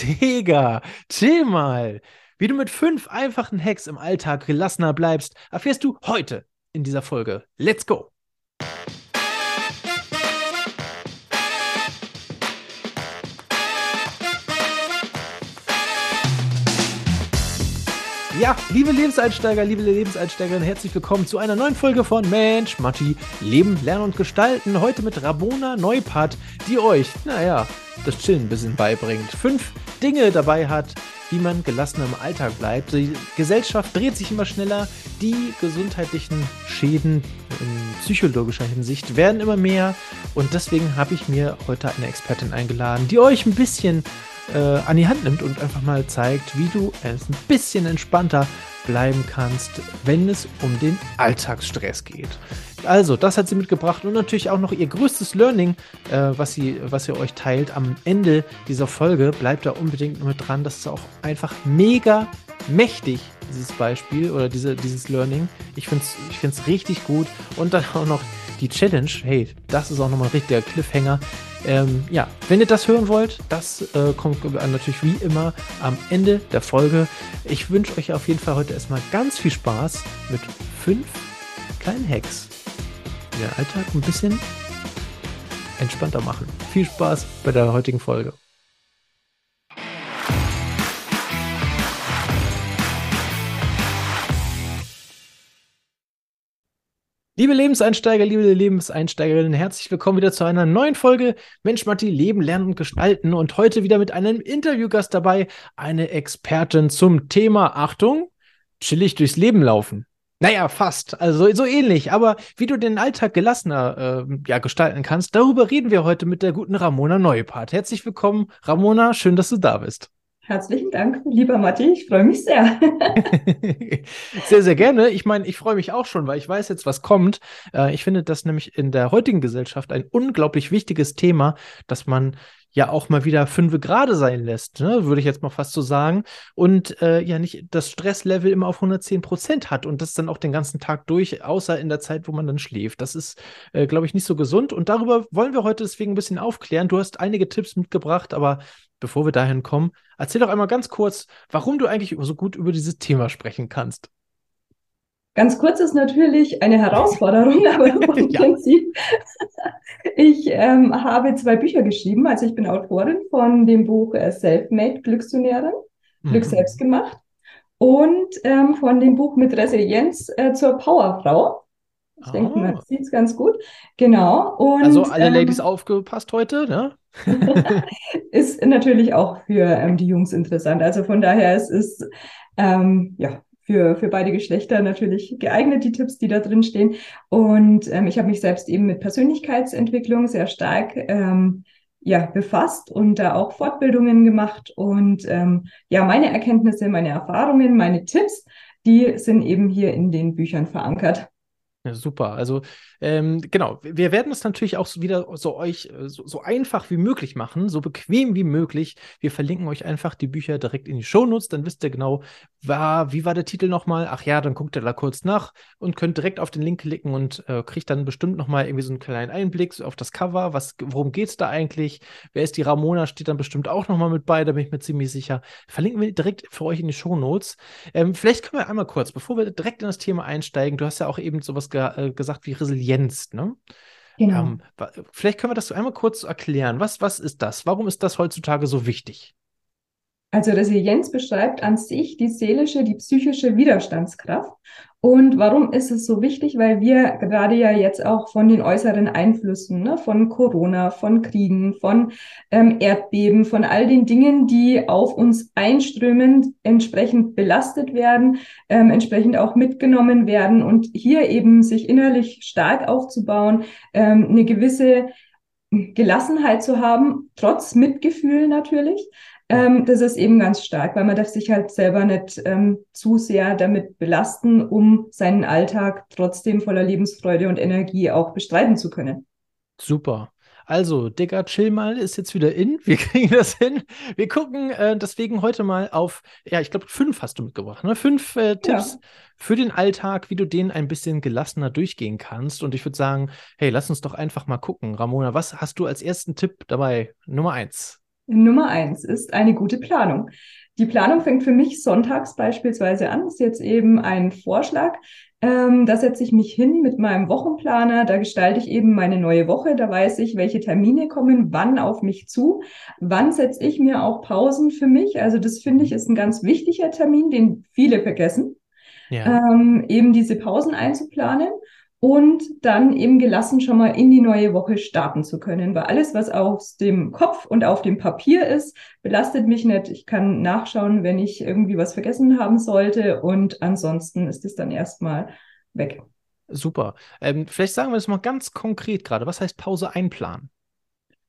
Digga, chill mal. Wie du mit fünf einfachen Hacks im Alltag gelassener bleibst, erfährst du heute in dieser Folge. Let's go! Ja, liebe Lebenseinsteiger, liebe Lebenseinsteigerinnen, herzlich willkommen zu einer neuen Folge von Mensch, Matti, Leben, Lernen und Gestalten. Heute mit Ramona Neupart, die euch, naja, das Chillen ein bisschen beibringt. Fünf Dinge dabei hat, wie man gelassen im Alltag bleibt. Die Gesellschaft dreht sich immer schneller. Die gesundheitlichen Schäden in psychologischer Hinsicht werden immer mehr. Und deswegen habe ich mir heute eine Expertin eingeladen, die euch ein bisschen äh, an die Hand nimmt und einfach mal zeigt, wie du es ein bisschen entspannter bleiben kannst, wenn es um den Alltagsstress geht. Also, das hat sie mitgebracht und natürlich auch noch ihr größtes Learning, äh, was, sie, was sie euch teilt am Ende dieser Folge. Bleibt da unbedingt mit dran. Das ist auch einfach mega mächtig, dieses Beispiel oder diese, dieses Learning. Ich finde es ich find's richtig gut. Und dann auch noch die Challenge. Hey, das ist auch nochmal ein richtiger Cliffhanger. Ähm, ja, wenn ihr das hören wollt, das äh, kommt natürlich wie immer am Ende der Folge. Ich wünsche euch auf jeden Fall heute erstmal ganz viel Spaß mit fünf kleinen Hacks, die den Alltag ein bisschen entspannter machen. Viel Spaß bei der heutigen Folge. Liebe Lebenseinsteiger, liebe Lebenseinsteigerinnen, herzlich willkommen wieder zu einer neuen Folge Mensch, Matti, Leben, Lernen und Gestalten. Und heute wieder mit einem Interviewgast dabei, eine Expertin zum Thema, Achtung, chillig durchs Leben laufen. Naja, fast. Also so ähnlich. Aber wie du den Alltag gelassener äh, ja, gestalten kannst, darüber reden wir heute mit der guten Ramona Neupart. Herzlich willkommen, Ramona. Schön, dass du da bist. Herzlichen Dank, lieber Matti. Ich freue mich sehr. sehr, sehr gerne. Ich meine, ich freue mich auch schon, weil ich weiß jetzt, was kommt. Äh, ich finde das nämlich in der heutigen Gesellschaft ein unglaublich wichtiges Thema, dass man ja auch mal wieder fünf gerade sein lässt, ne? würde ich jetzt mal fast so sagen. Und äh, ja nicht das Stresslevel immer auf 110 Prozent hat und das dann auch den ganzen Tag durch, außer in der Zeit, wo man dann schläft. Das ist, äh, glaube ich, nicht so gesund. Und darüber wollen wir heute deswegen ein bisschen aufklären. Du hast einige Tipps mitgebracht, aber bevor wir dahin kommen, erzähl doch einmal ganz kurz, warum du eigentlich so gut über dieses Thema sprechen kannst. Ganz kurz ist natürlich eine Herausforderung, aber im ja. Prinzip, ich ähm, habe zwei Bücher geschrieben. Also ich bin Autorin von dem Buch äh, Selfmade Glücksunährin, mhm. Glück selbst gemacht und ähm, von dem Buch mit Resilienz äh, zur Powerfrau. Ich oh. denke, man sieht es ganz gut. Genau. Und, also alle ähm, Ladies aufgepasst heute, ne? ist natürlich auch für ähm, die Jungs interessant. Also von daher es ist ähm, ja für, für beide Geschlechter natürlich geeignet, die Tipps, die da drin stehen. Und ähm, ich habe mich selbst eben mit Persönlichkeitsentwicklung sehr stark ähm, ja, befasst und da auch Fortbildungen gemacht. Und ähm, ja, meine Erkenntnisse, meine Erfahrungen, meine Tipps, die sind eben hier in den Büchern verankert. Ja, super. Also ähm, genau, wir werden es natürlich auch wieder so euch äh, so, so, einfach wie möglich machen, so bequem wie möglich. Wir verlinken euch einfach die Bücher direkt in die Shownotes, dann wisst ihr genau, war, wie war der Titel nochmal? Ach ja, dann guckt ihr da kurz nach und könnt direkt auf den Link klicken und äh, kriegt dann bestimmt nochmal irgendwie so einen kleinen Einblick auf das Cover. Was, worum geht es da eigentlich? Wer ist die Ramona? Steht dann bestimmt auch nochmal mit bei, da bin ich mir ziemlich sicher. Verlinken wir direkt für euch in die Shownotes. Ähm, vielleicht können wir einmal kurz, bevor wir direkt in das Thema einsteigen, du hast ja auch eben sowas ge äh, gesagt wie Resilienz, ne? Genau. Ähm, vielleicht können wir das so einmal kurz erklären. Was, was ist das? Warum ist das heutzutage so wichtig? Also Resilienz beschreibt an sich die seelische, die psychische Widerstandskraft. Und warum ist es so wichtig? Weil wir gerade ja jetzt auch von den äußeren Einflüssen, ne, von Corona, von Kriegen, von ähm, Erdbeben, von all den Dingen, die auf uns einströmen, entsprechend belastet werden, ähm, entsprechend auch mitgenommen werden und hier eben sich innerlich stark aufzubauen, ähm, eine gewisse Gelassenheit zu haben, trotz Mitgefühl natürlich, ähm, das ist eben ganz stark, weil man darf sich halt selber nicht ähm, zu sehr damit belasten, um seinen Alltag trotzdem voller Lebensfreude und Energie auch bestreiten zu können. Super. Also, Digga, chill mal, ist jetzt wieder in. Wir kriegen das hin. Wir gucken äh, deswegen heute mal auf, ja, ich glaube, fünf hast du mitgebracht, ne? Fünf äh, Tipps ja. für den Alltag, wie du den ein bisschen gelassener durchgehen kannst. Und ich würde sagen, hey, lass uns doch einfach mal gucken. Ramona, was hast du als ersten Tipp dabei? Nummer eins. Nummer eins ist eine gute Planung. Die Planung fängt für mich sonntags beispielsweise an. Das ist jetzt eben ein Vorschlag. Ähm, da setze ich mich hin mit meinem Wochenplaner. Da gestalte ich eben meine neue Woche. Da weiß ich, welche Termine kommen, wann auf mich zu. Wann setze ich mir auch Pausen für mich? Also das finde ich ist ein ganz wichtiger Termin, den viele vergessen. Ja. Ähm, eben diese Pausen einzuplanen und dann eben gelassen schon mal in die neue Woche starten zu können. Weil alles, was aus dem Kopf und auf dem Papier ist, belastet mich nicht. Ich kann nachschauen, wenn ich irgendwie was vergessen haben sollte und ansonsten ist es dann erstmal weg. Super. Ähm, vielleicht sagen wir das mal ganz konkret gerade. Was heißt Pause einplanen?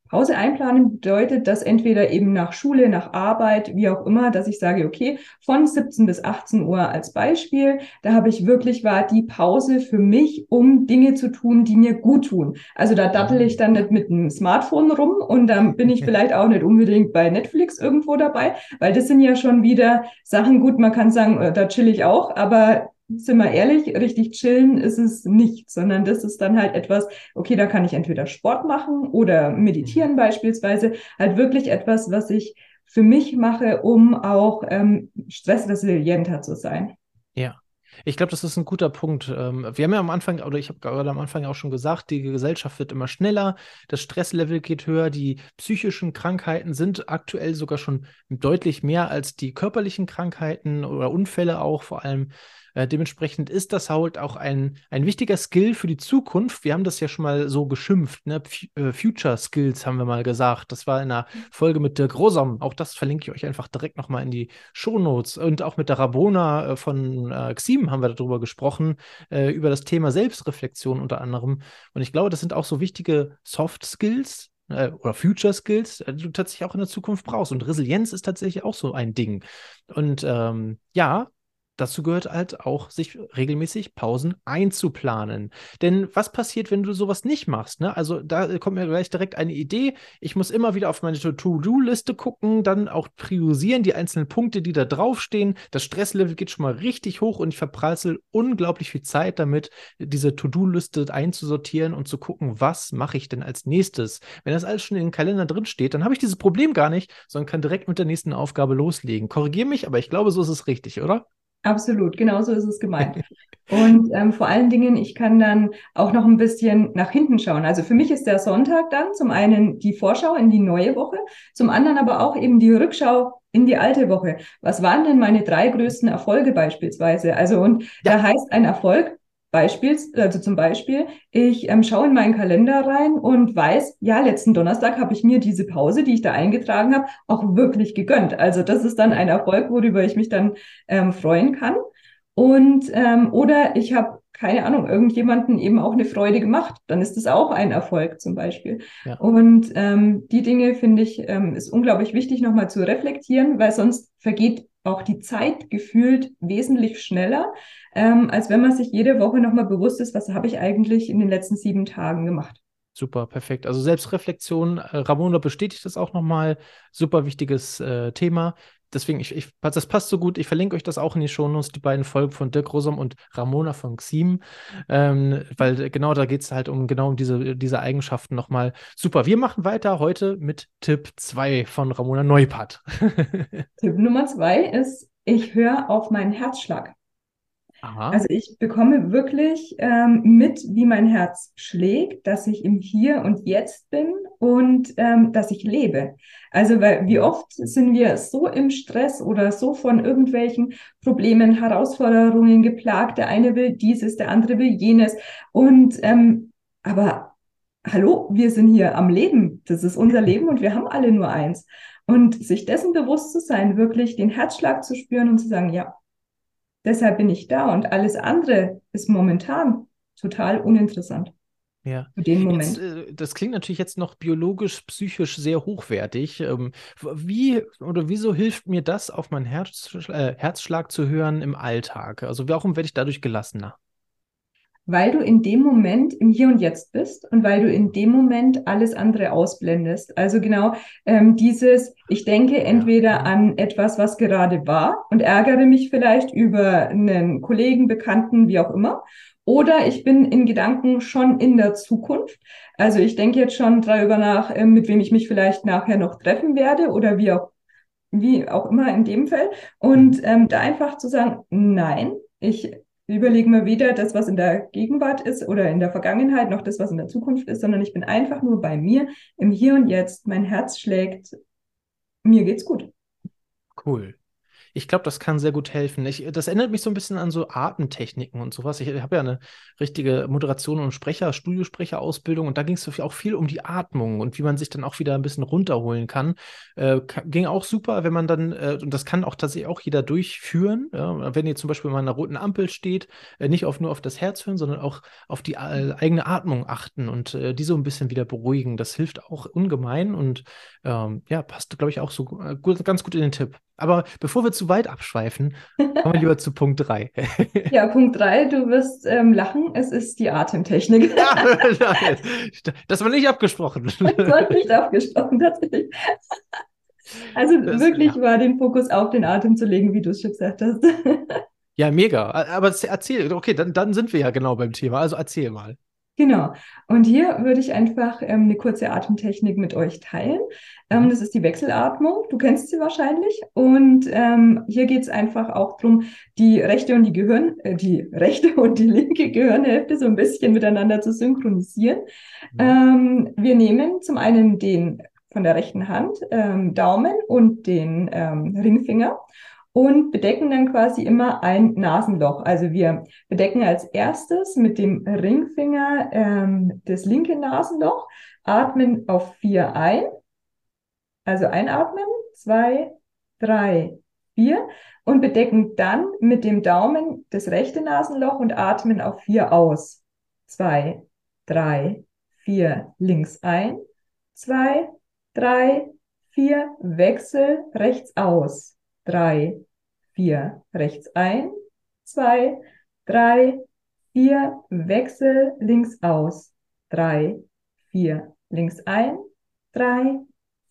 Pause einplanen bedeutet, dass entweder eben nach Schule, nach Arbeit, wie auch immer, dass ich sage, okay, von 17 bis 18 Uhr als Beispiel, da habe ich wirklich war die Pause für mich, um Dinge zu tun, die mir gut tun. Also da dattel ich dann nicht mit dem Smartphone rum und dann bin ich vielleicht auch nicht unbedingt bei Netflix irgendwo dabei, weil das sind ja schon wieder Sachen, gut, man kann sagen, äh, da chill ich auch, aber sind wir ehrlich, richtig chillen ist es nicht, sondern das ist dann halt etwas, okay, da kann ich entweder Sport machen oder meditieren mhm. beispielsweise, halt wirklich etwas, was ich für mich mache, um auch ähm, stressresilienter zu sein. Ja. Ich glaube, das ist ein guter Punkt. Ähm, wir haben ja am Anfang, oder ich habe gerade am Anfang auch schon gesagt, die Gesellschaft wird immer schneller, das Stresslevel geht höher, die psychischen Krankheiten sind aktuell sogar schon deutlich mehr als die körperlichen Krankheiten oder Unfälle auch vor allem. Äh, dementsprechend ist das halt auch ein, ein wichtiger Skill für die Zukunft. Wir haben das ja schon mal so geschimpft, ne? F äh, Future Skills haben wir mal gesagt. Das war in einer Folge mit Dirk Rosam. Auch das verlinke ich euch einfach direkt nochmal in die Shownotes. Und auch mit der Rabona äh, von äh, Xim haben wir darüber gesprochen, über das Thema Selbstreflexion unter anderem. Und ich glaube, das sind auch so wichtige Soft Skills, oder Future Skills, die du tatsächlich auch in der Zukunft brauchst. Und Resilienz ist tatsächlich auch so ein Ding. Und ähm, ja, dazu gehört halt auch, sich regelmäßig Pausen einzuplanen. Denn was passiert, wenn du sowas nicht machst? Ne? Also da kommt mir gleich direkt eine Idee. Ich muss immer wieder auf meine To-Do-Liste gucken, dann auch priorisieren die einzelnen Punkte, die da draufstehen. Das Stresslevel geht schon mal richtig hoch und ich verprassel unglaublich viel Zeit damit, diese To-Do-Liste einzusortieren und zu gucken, was mache ich denn als nächstes. Wenn das alles schon in den Kalender drin steht, dann habe ich dieses Problem gar nicht, sondern kann direkt mit der nächsten Aufgabe loslegen. Korrigiere mich, aber ich glaube, so ist es richtig, oder? Absolut, genau so ist es gemeint. Und ähm, vor allen Dingen, ich kann dann auch noch ein bisschen nach hinten schauen. Also für mich ist der Sonntag dann zum einen die Vorschau in die neue Woche, zum anderen aber auch eben die Rückschau in die alte Woche. Was waren denn meine drei größten Erfolge beispielsweise? Also und ja. da heißt ein Erfolg, Beispiels, also zum Beispiel, ich ähm, schaue in meinen Kalender rein und weiß, ja, letzten Donnerstag habe ich mir diese Pause, die ich da eingetragen habe, auch wirklich gegönnt. Also das ist dann ein Erfolg, worüber ich mich dann ähm, freuen kann. Und ähm, oder ich habe keine Ahnung, irgendjemanden eben auch eine Freude gemacht, dann ist das auch ein Erfolg zum Beispiel. Ja. Und ähm, die Dinge finde ich ähm, ist unglaublich wichtig nochmal zu reflektieren, weil sonst vergeht auch die Zeit gefühlt wesentlich schneller, ähm, als wenn man sich jede Woche nochmal bewusst ist, was habe ich eigentlich in den letzten sieben Tagen gemacht. Super, perfekt. Also Selbstreflexion, äh, Ramona bestätigt das auch nochmal. Super wichtiges äh, Thema deswegen, ich, ich, das passt so gut. Ich verlinke euch das auch in die Shownotes, die beiden Folgen von Dirk Rosum und Ramona von Xim, ähm, weil genau da geht es halt um genau um diese, diese Eigenschaften nochmal. Super, wir machen weiter heute mit Tipp 2 von Ramona Neupart. Tipp Nummer 2 ist, ich höre auf meinen Herzschlag. Aha. Also ich bekomme wirklich ähm, mit, wie mein Herz schlägt, dass ich im Hier und Jetzt bin und ähm, dass ich lebe. Also weil wie oft sind wir so im Stress oder so von irgendwelchen Problemen, Herausforderungen geplagt. Der eine will dieses, der andere will jenes. Und ähm, aber hallo, wir sind hier am Leben. Das ist unser Leben und wir haben alle nur eins. Und sich dessen bewusst zu sein, wirklich den Herzschlag zu spüren und zu sagen, ja, Deshalb bin ich da und alles andere ist momentan total uninteressant. Ja. Für den Moment. Jetzt, äh, das klingt natürlich jetzt noch biologisch, psychisch sehr hochwertig. Ähm, wie oder wieso hilft mir das, auf meinen Herz, äh, Herzschlag zu hören im Alltag? Also warum werde ich dadurch gelassener? Weil du in dem Moment im Hier und Jetzt bist und weil du in dem Moment alles andere ausblendest. Also genau ähm, dieses, ich denke entweder an etwas, was gerade war und ärgere mich vielleicht über einen Kollegen, Bekannten, wie auch immer, Oder ich bin in Gedanken schon in der Zukunft. Also ich denke jetzt schon darüber nach, äh, mit wem ich mich vielleicht nachher noch treffen werde oder wie auch, wie auch immer in dem Fall. Und mhm. ähm, da einfach zu sagen, nein, ich überlege mir weder das, was in der Gegenwart ist oder in der Vergangenheit, noch das, was in der Zukunft ist, sondern ich bin einfach nur bei mir im Hier und Jetzt. Mein Herz schlägt, mir geht's gut. Cool. Ich glaube, das kann sehr gut helfen. Ich, das erinnert mich so ein bisschen an so Atemtechniken und sowas. Ich habe ja eine richtige Moderation und Sprecher, Studiosprecherausbildung und da ging es auch viel um die Atmung und wie man sich dann auch wieder ein bisschen runterholen kann. Äh, ging auch super, wenn man dann, äh, und das kann auch tatsächlich auch jeder durchführen, ja? wenn ihr zum Beispiel mal an einer roten Ampel steht, äh, nicht auf, nur auf das Herz hören, sondern auch auf die äh, eigene Atmung achten und äh, die so ein bisschen wieder beruhigen. Das hilft auch ungemein und ähm, ja, passt, glaube ich, auch so äh, gut, ganz gut in den Tipp. Aber bevor wir zu weit abschweifen, kommen wir lieber zu Punkt 3. ja, Punkt 3, du wirst ähm, lachen, es ist die Atemtechnik. das war nicht abgesprochen. Das war nicht abgesprochen, tatsächlich. Also das, wirklich ja. war den Fokus auf den Atem zu legen, wie du es schon gesagt hast. Ja, mega. Aber erzähl, okay, dann, dann sind wir ja genau beim Thema. Also erzähl mal. Genau. Und hier würde ich einfach ähm, eine kurze Atemtechnik mit euch teilen. Ähm, mhm. das ist die Wechselatmung. Du kennst sie wahrscheinlich. Und ähm, hier geht es einfach auch darum, die rechte und die Gehirn, äh, die rechte und die linke Gehirnhälfte so ein bisschen miteinander zu synchronisieren. Mhm. Ähm, wir nehmen zum einen den von der rechten Hand ähm, Daumen und den ähm, Ringfinger und bedecken dann quasi immer ein Nasenloch. Also wir bedecken als erstes mit dem Ringfinger ähm, das linke Nasenloch, atmen auf vier ein. Also einatmen, zwei, drei, vier und bedecken dann mit dem Daumen das rechte Nasenloch und atmen auf vier aus. Zwei, drei, vier, links ein, zwei, drei, vier, Wechsel, rechts aus drei, vier, rechts ein, zwei, drei, vier, Wechsel, links aus, drei, vier, links ein, drei,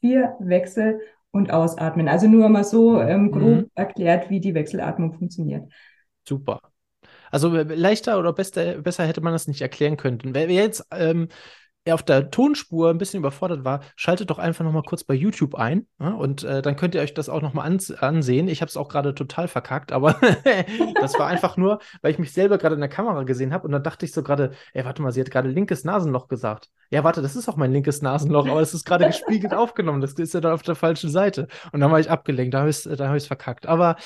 vier, Wechsel und ausatmen. Also nur mal so ähm, grob mhm. erklärt, wie die Wechselatmung funktioniert. Super. Also äh, leichter oder besser, besser hätte man das nicht erklären können. Wer jetzt ähm, er auf der Tonspur ein bisschen überfordert war, schaltet doch einfach noch mal kurz bei YouTube ein ja, und äh, dann könnt ihr euch das auch noch mal ans ansehen. Ich habe es auch gerade total verkackt, aber das war einfach nur, weil ich mich selber gerade in der Kamera gesehen habe und dann dachte ich so gerade, ey, warte mal, sie hat gerade linkes Nasenloch gesagt. Ja, warte, das ist auch mein linkes Nasenloch, aber es ist gerade gespiegelt aufgenommen. Das ist ja dann auf der falschen Seite. Und dann war ich abgelenkt, da habe ich es hab verkackt. Aber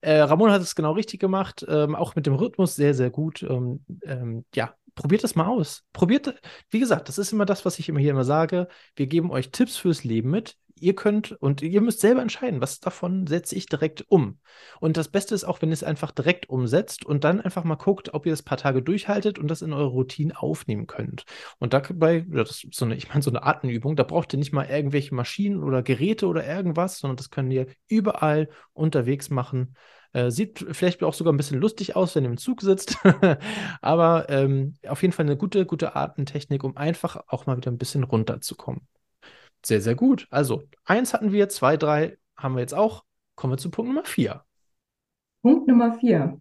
äh, Ramon hat es genau richtig gemacht, ähm, auch mit dem Rhythmus sehr, sehr gut. Ähm, ähm, ja, probiert das mal aus. Probiert, wie gesagt, das ist immer das, was ich immer hier immer sage. Wir geben euch Tipps fürs Leben mit. Ihr könnt und ihr müsst selber entscheiden, was davon setze ich direkt um. Und das Beste ist auch, wenn ihr es einfach direkt umsetzt und dann einfach mal guckt, ob ihr das paar Tage durchhaltet und das in eure Routine aufnehmen könnt. Und dabei, das ist so eine, ich meine, so eine Atemübung, da braucht ihr nicht mal irgendwelche Maschinen oder Geräte oder irgendwas, sondern das könnt ihr überall unterwegs machen. Äh, sieht vielleicht auch sogar ein bisschen lustig aus, wenn ihr im Zug sitzt. Aber ähm, auf jeden Fall eine gute, gute Atemtechnik, um einfach auch mal wieder ein bisschen runterzukommen. Sehr, sehr gut. Also, eins hatten wir, zwei, drei haben wir jetzt auch. Kommen wir zu Punkt Nummer vier. Punkt Nummer vier.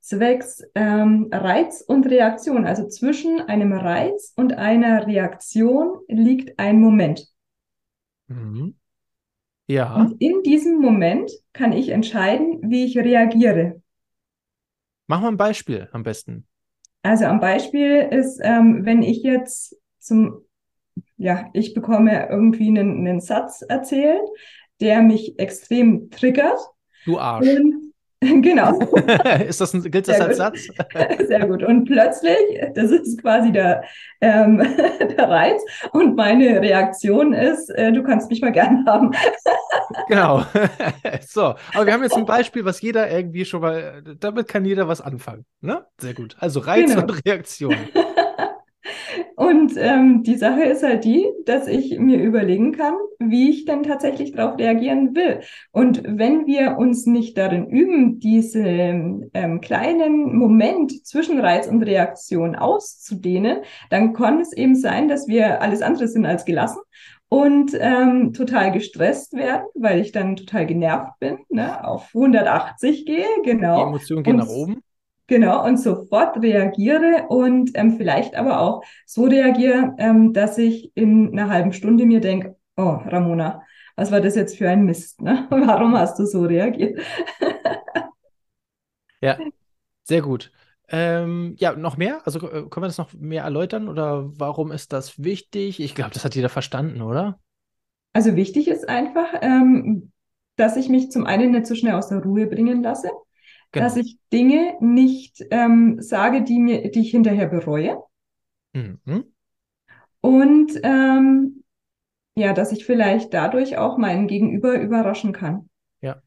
Zwecks ähm, Reiz und Reaktion. Also zwischen einem Reiz und einer Reaktion liegt ein Moment. Mhm. Ja. Und in diesem Moment kann ich entscheiden, wie ich reagiere. Mach mal ein Beispiel am besten. Also am Beispiel ist, ähm, wenn ich jetzt zum, ja, ich bekomme irgendwie einen, einen Satz erzählt, der mich extrem triggert. Du Arsch. Und Genau. ist das ein, gilt das Sehr als Satz? Sehr gut. Und plötzlich, das ist quasi der, ähm, der Reiz. Und meine Reaktion ist, äh, du kannst mich mal gern haben. genau. so, aber wir haben jetzt ein Beispiel, was jeder irgendwie schon mal, damit kann jeder was anfangen. Ne? Sehr gut. Also Reiz genau. und Reaktion. Und ähm, die Sache ist halt die, dass ich mir überlegen kann, wie ich denn tatsächlich darauf reagieren will. Und wenn wir uns nicht darin üben, diesen ähm, kleinen Moment zwischen Reiz und Reaktion auszudehnen, dann kann es eben sein, dass wir alles andere sind als gelassen und ähm, total gestresst werden, weil ich dann total genervt bin, ne, auf 180 gehe, genau. Die Emotionen gehen und, nach oben. Genau, und sofort reagiere und ähm, vielleicht aber auch so reagiere, ähm, dass ich in einer halben Stunde mir denke, oh, Ramona, was war das jetzt für ein Mist? Ne? Warum hast du so reagiert? ja, sehr gut. Ähm, ja, noch mehr? Also äh, können wir das noch mehr erläutern oder warum ist das wichtig? Ich glaube, das hat jeder verstanden, oder? Also wichtig ist einfach, ähm, dass ich mich zum einen nicht so schnell aus der Ruhe bringen lasse, genau. dass ich Dinge nicht ähm, sage, die mir, die ich hinterher bereue. Mhm. Und ähm, ja, dass ich vielleicht dadurch auch meinen Gegenüber überraschen kann. Ja.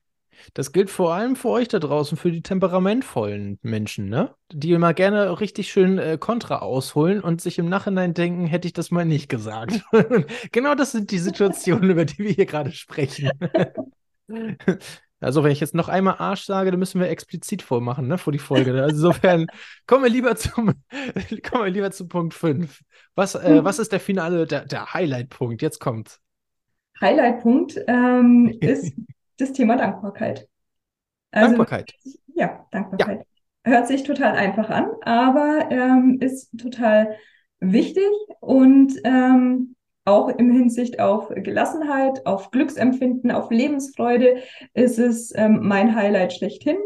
Das gilt vor allem für euch da draußen, für die temperamentvollen Menschen, ne? Die immer gerne richtig schön äh, Kontra ausholen und sich im Nachhinein denken, hätte ich das mal nicht gesagt. genau das sind die Situationen, über die wir hier gerade sprechen. Also, wenn ich jetzt noch einmal Arsch sage, dann müssen wir explizit vormachen, ne, vor die Folge. Also insofern kommen wir lieber zum, kommen wir lieber zu Punkt 5. Was, äh, was ist der finale, der, der Highlight-Punkt? Jetzt kommt. Highlight-Punkt ähm, ist das Thema Dankbarkeit. Also, Dankbarkeit. Ja, Dankbarkeit. Ja. Hört sich total einfach an, aber ähm, ist total wichtig und ähm, auch im Hinsicht auf Gelassenheit, auf Glücksempfinden, auf Lebensfreude ist es ähm, mein Highlight schlechthin.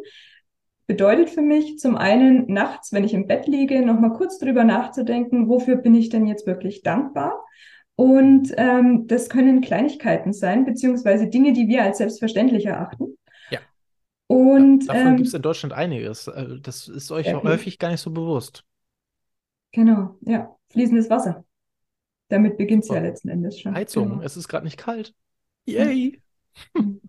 Bedeutet für mich zum einen nachts, wenn ich im Bett liege, nochmal kurz drüber nachzudenken, wofür bin ich denn jetzt wirklich dankbar? Und ähm, das können Kleinigkeiten sein, beziehungsweise Dinge, die wir als selbstverständlich erachten. Ja. Und davon ähm, gibt es in Deutschland einiges. Äh, das ist euch häufig gar nicht so bewusst. Genau, ja. Fließendes Wasser. Damit beginnt es ja letzten Endes schon. Heizung, genau. es ist gerade nicht kalt. Yay!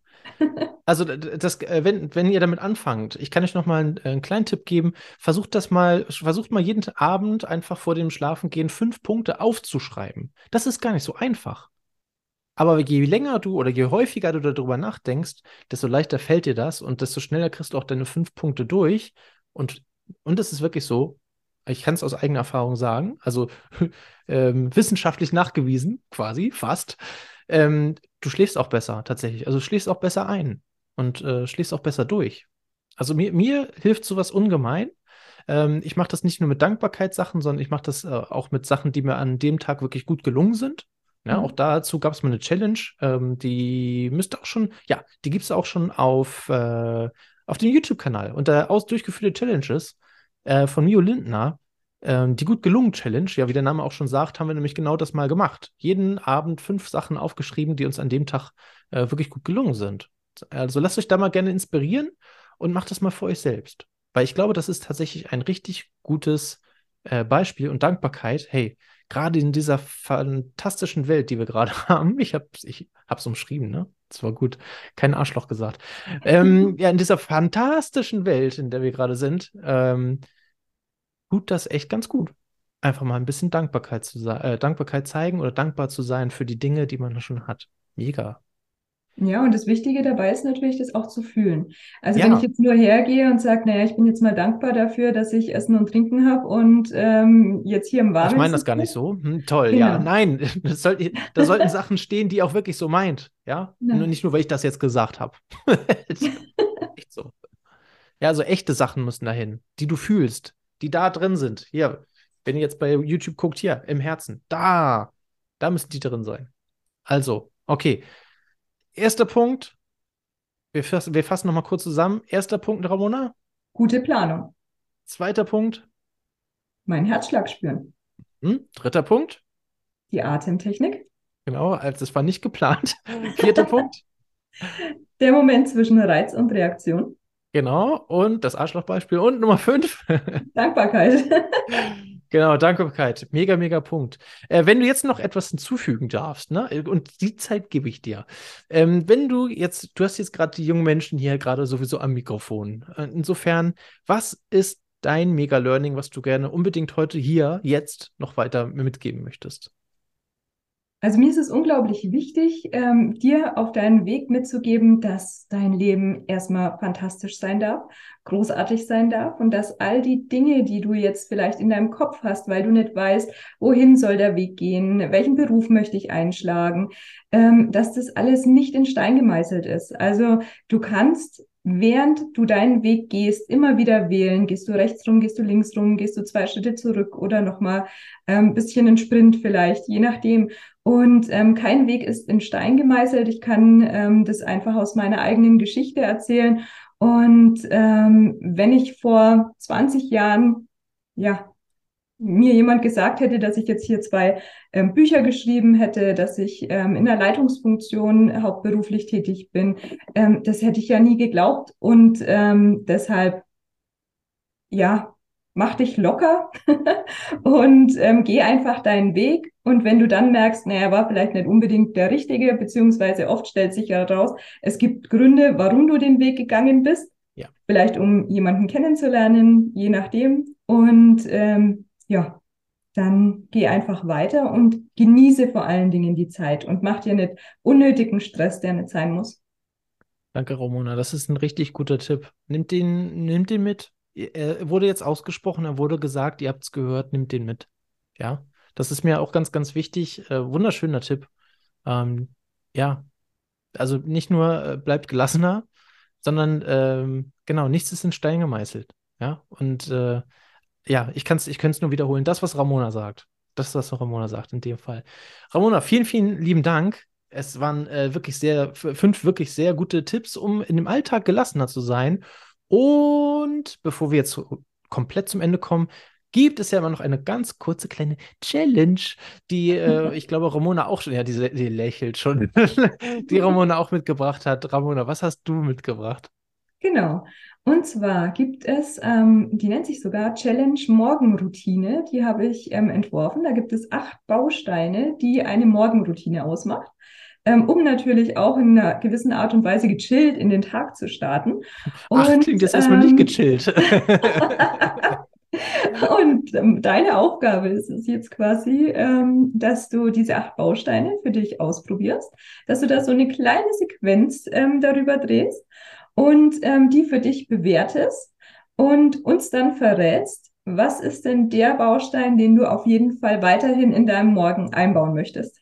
also, das, äh, wenn, wenn ihr damit anfangt, ich kann euch noch mal einen, äh, einen, kleinen Tipp geben. Versucht das mal, versucht mal jeden Abend einfach vor dem Schlafengehen fünf Punkte aufzuschreiben. Das ist gar nicht so einfach. Aber je länger du oder je häufiger du darüber nachdenkst, desto leichter fällt dir das und desto schneller kriegst du auch deine fünf Punkte durch. Und, und es ist wirklich so, ich kann es aus eigener Erfahrung sagen, also ähm, wissenschaftlich nachgewiesen, quasi, fast. Ähm, du schläfst auch besser, tatsächlich. Also du schläfst auch besser ein und äh, schläfst auch besser durch. Also mir, mir hilft sowas ungemein. Ähm, ich mache das nicht nur mit Dankbarkeitssachen, sondern ich mache das äh, auch mit Sachen, die mir an dem Tag wirklich gut gelungen sind. Ja, mhm. Auch dazu gab es mal eine Challenge, ähm, die müsste auch schon, ja, die gibt es auch schon auf, äh, auf dem YouTube-Kanal. Unter aus durchgeführte Challenges äh, von Mio Lindner, ähm, die gut gelungen Challenge, ja, wie der Name auch schon sagt, haben wir nämlich genau das mal gemacht. Jeden Abend fünf Sachen aufgeschrieben, die uns an dem Tag äh, wirklich gut gelungen sind. Also lasst euch da mal gerne inspirieren und macht das mal für euch selbst. Weil ich glaube, das ist tatsächlich ein richtig gutes äh, Beispiel und Dankbarkeit. Hey, gerade in dieser fantastischen Welt, die wir gerade haben, ich habe es ich hab's umschrieben, ne? Das war gut, kein Arschloch gesagt. ähm, ja, in dieser fantastischen Welt, in der wir gerade sind, ähm, tut das echt ganz gut. Einfach mal ein bisschen Dankbarkeit, zu äh, Dankbarkeit zeigen oder dankbar zu sein für die Dinge, die man schon hat. Mega. Ja, und das Wichtige dabei ist natürlich, das auch zu fühlen. Also ja. wenn ich jetzt nur hergehe und sage, naja, ich bin jetzt mal dankbar dafür, dass ich Essen und Trinken habe und ähm, jetzt hier im Warmen. Ich meine das gar nicht so. Hm, toll, genau. ja. Nein, soll, da sollten Sachen stehen, die auch wirklich so meint. Ja, Nein. nicht nur, weil ich das jetzt gesagt habe. Echt so. Ja, also echte Sachen müssen dahin, die du fühlst, die da drin sind. Hier, wenn ihr jetzt bei YouTube guckt, hier im Herzen, da, da müssen die drin sein. Also, okay. Erster Punkt, wir, fassen, wir fassen nochmal kurz zusammen. Erster Punkt, Ramona. Gute Planung. Zweiter Punkt. Mein Herzschlag spüren. Hm, dritter Punkt. Die Atemtechnik. Genau, also das war nicht geplant. Vierter Punkt. Der Moment zwischen Reiz und Reaktion. Genau, und das Arschlochbeispiel. Und Nummer fünf. Dankbarkeit. Genau, Dankbarkeit. Mega, mega Punkt. Äh, wenn du jetzt noch etwas hinzufügen darfst, ne, und die Zeit gebe ich dir. Ähm, wenn du jetzt, du hast jetzt gerade die jungen Menschen hier gerade sowieso am Mikrofon. Äh, insofern, was ist dein Mega-Learning, was du gerne unbedingt heute hier, jetzt noch weiter mitgeben möchtest? Also mir ist es unglaublich wichtig, ähm, dir auf deinen Weg mitzugeben, dass dein Leben erstmal fantastisch sein darf, großartig sein darf und dass all die Dinge, die du jetzt vielleicht in deinem Kopf hast, weil du nicht weißt, wohin soll der Weg gehen, welchen Beruf möchte ich einschlagen, ähm, dass das alles nicht in Stein gemeißelt ist. Also du kannst während du deinen Weg gehst, immer wieder wählen. Gehst du rechts rum, gehst du links rum, gehst du zwei Schritte zurück oder nochmal ein ähm, bisschen einen Sprint vielleicht, je nachdem. Und ähm, kein Weg ist in Stein gemeißelt. Ich kann ähm, das einfach aus meiner eigenen Geschichte erzählen. Und ähm, wenn ich vor 20 Jahren ja mir jemand gesagt hätte, dass ich jetzt hier zwei ähm, Bücher geschrieben hätte, dass ich ähm, in der Leitungsfunktion hauptberuflich tätig bin, ähm, das hätte ich ja nie geglaubt. Und ähm, deshalb, ja, mach dich locker und ähm, geh einfach deinen Weg. Und wenn du dann merkst, naja, war vielleicht nicht unbedingt der richtige, beziehungsweise oft stellt sich ja raus, es gibt Gründe, warum du den Weg gegangen bist. Ja. Vielleicht um jemanden kennenzulernen, je nachdem. Und ähm, ja, dann geh einfach weiter und genieße vor allen Dingen die Zeit und mach dir nicht unnötigen Stress, der nicht sein muss. Danke, Ramona. Das ist ein richtig guter Tipp. Nimmt den, nimmt den mit. Er wurde jetzt ausgesprochen, er wurde gesagt, ihr habt es gehört, nimmt den mit. Ja, das ist mir auch ganz, ganz wichtig. Äh, wunderschöner Tipp. Ähm, ja, also nicht nur äh, bleibt gelassener, sondern ähm, genau, nichts ist in Stein gemeißelt. Ja, und äh, ja, ich kann es ich nur wiederholen. Das, was Ramona sagt. Das ist was Ramona sagt in dem Fall. Ramona, vielen, vielen lieben Dank. Es waren äh, wirklich sehr, fünf wirklich sehr gute Tipps, um in dem Alltag gelassener zu sein. Und bevor wir jetzt komplett zum Ende kommen, gibt es ja immer noch eine ganz kurze kleine Challenge, die äh, ich glaube Ramona auch schon, ja, die, die lächelt schon, die Ramona auch mitgebracht hat. Ramona, was hast du mitgebracht? Genau. Und zwar gibt es, ähm, die nennt sich sogar Challenge Morgenroutine. Die habe ich ähm, entworfen. Da gibt es acht Bausteine, die eine Morgenroutine ausmacht. Ähm, um natürlich auch in einer gewissen Art und Weise gechillt in den Tag zu starten. Und, Ach, klingt jetzt erstmal nicht ähm, gechillt. und ähm, deine Aufgabe ist es jetzt quasi, ähm, dass du diese acht Bausteine für dich ausprobierst, dass du da so eine kleine Sequenz ähm, darüber drehst und ähm, die für dich bewertest und uns dann verrätst, was ist denn der Baustein, den du auf jeden Fall weiterhin in deinem Morgen einbauen möchtest?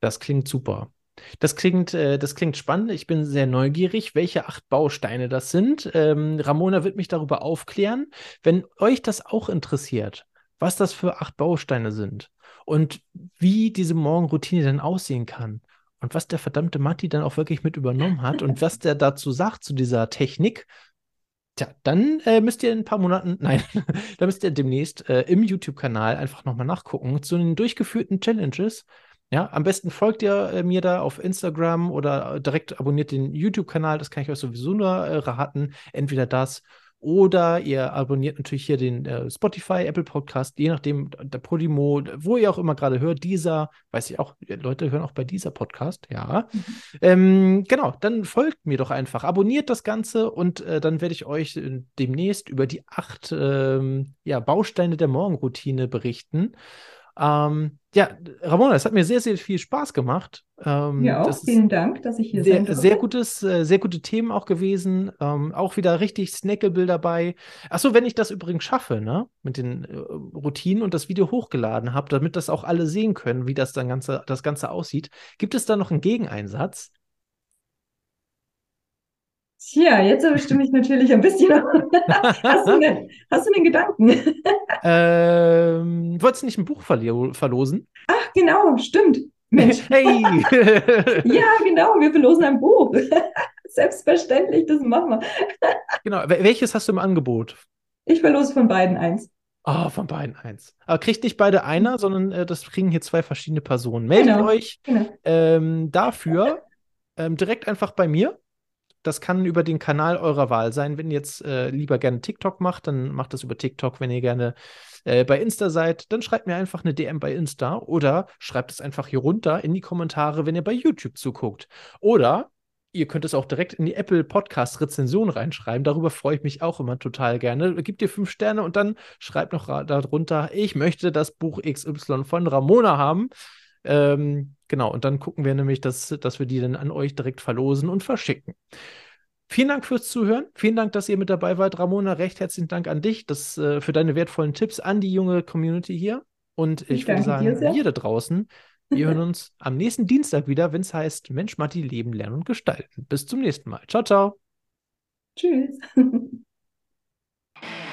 Das klingt super. Das klingt, äh, das klingt spannend. Ich bin sehr neugierig, welche acht Bausteine das sind. Ähm, Ramona wird mich darüber aufklären. Wenn euch das auch interessiert, was das für acht Bausteine sind und wie diese Morgenroutine dann aussehen kann, und was der verdammte Matti dann auch wirklich mit übernommen hat und was der dazu sagt zu dieser Technik, tja, dann äh, müsst ihr in ein paar Monaten, nein, da müsst ihr demnächst äh, im YouTube-Kanal einfach nochmal nachgucken zu den durchgeführten Challenges. Ja, am besten folgt ihr äh, mir da auf Instagram oder direkt abonniert den YouTube-Kanal, das kann ich euch sowieso nur äh, raten. Entweder das oder ihr abonniert natürlich hier den äh, Spotify, Apple Podcast, je nachdem, der Podimo, wo ihr auch immer gerade hört, dieser, weiß ich auch, Leute hören auch bei dieser Podcast, ja. Mhm. Ähm, genau, dann folgt mir doch einfach, abonniert das Ganze und äh, dann werde ich euch äh, demnächst über die acht ähm, ja, Bausteine der Morgenroutine berichten. Ähm, ja, Ramona, es hat mir sehr, sehr viel Spaß gemacht. Ähm, ja, auch. Vielen Dank, dass ich hier sehr, sein durfte. Sehr gutes, äh, sehr gute Themen auch gewesen. Ähm, auch wieder richtig Snackable dabei. Achso, wenn ich das übrigens schaffe, ne, mit den äh, Routinen und das Video hochgeladen habe, damit das auch alle sehen können, wie das dann ganze, das Ganze aussieht, gibt es da noch einen Gegeneinsatz? Tja, jetzt bestimme ich natürlich ein bisschen. hast, du eine, hast du einen Gedanken? ähm, wolltest du nicht ein Buch verlosen? Ach, genau, stimmt. Mensch. Hey! ja, genau, wir verlosen ein Buch. Selbstverständlich, das machen wir. genau, welches hast du im Angebot? Ich verlose von beiden eins. Ah, oh, von beiden eins. Aber kriegt nicht beide einer, sondern äh, das kriegen hier zwei verschiedene Personen. Meldet genau. euch genau. Ähm, dafür ähm, direkt einfach bei mir. Das kann über den Kanal eurer Wahl sein. Wenn ihr jetzt äh, lieber gerne TikTok macht, dann macht das über TikTok. Wenn ihr gerne äh, bei Insta seid, dann schreibt mir einfach eine DM bei Insta oder schreibt es einfach hier runter in die Kommentare, wenn ihr bei YouTube zuguckt. Oder ihr könnt es auch direkt in die Apple Podcast Rezension reinschreiben. Darüber freue ich mich auch immer total gerne. Gebt ihr fünf Sterne und dann schreibt noch darunter, ich möchte das Buch XY von Ramona haben. Ähm, genau, und dann gucken wir nämlich, dass, dass wir die dann an euch direkt verlosen und verschicken. Vielen Dank fürs Zuhören. Vielen Dank, dass ihr mit dabei wart. Ramona, recht herzlichen Dank an dich das, äh, für deine wertvollen Tipps an die junge Community hier. Und ich, ich würde sagen, wir da draußen, Wir hören uns am nächsten Dienstag wieder, wenn es heißt Mensch, Matti, Leben, Lernen und Gestalten. Bis zum nächsten Mal. Ciao, ciao. Tschüss.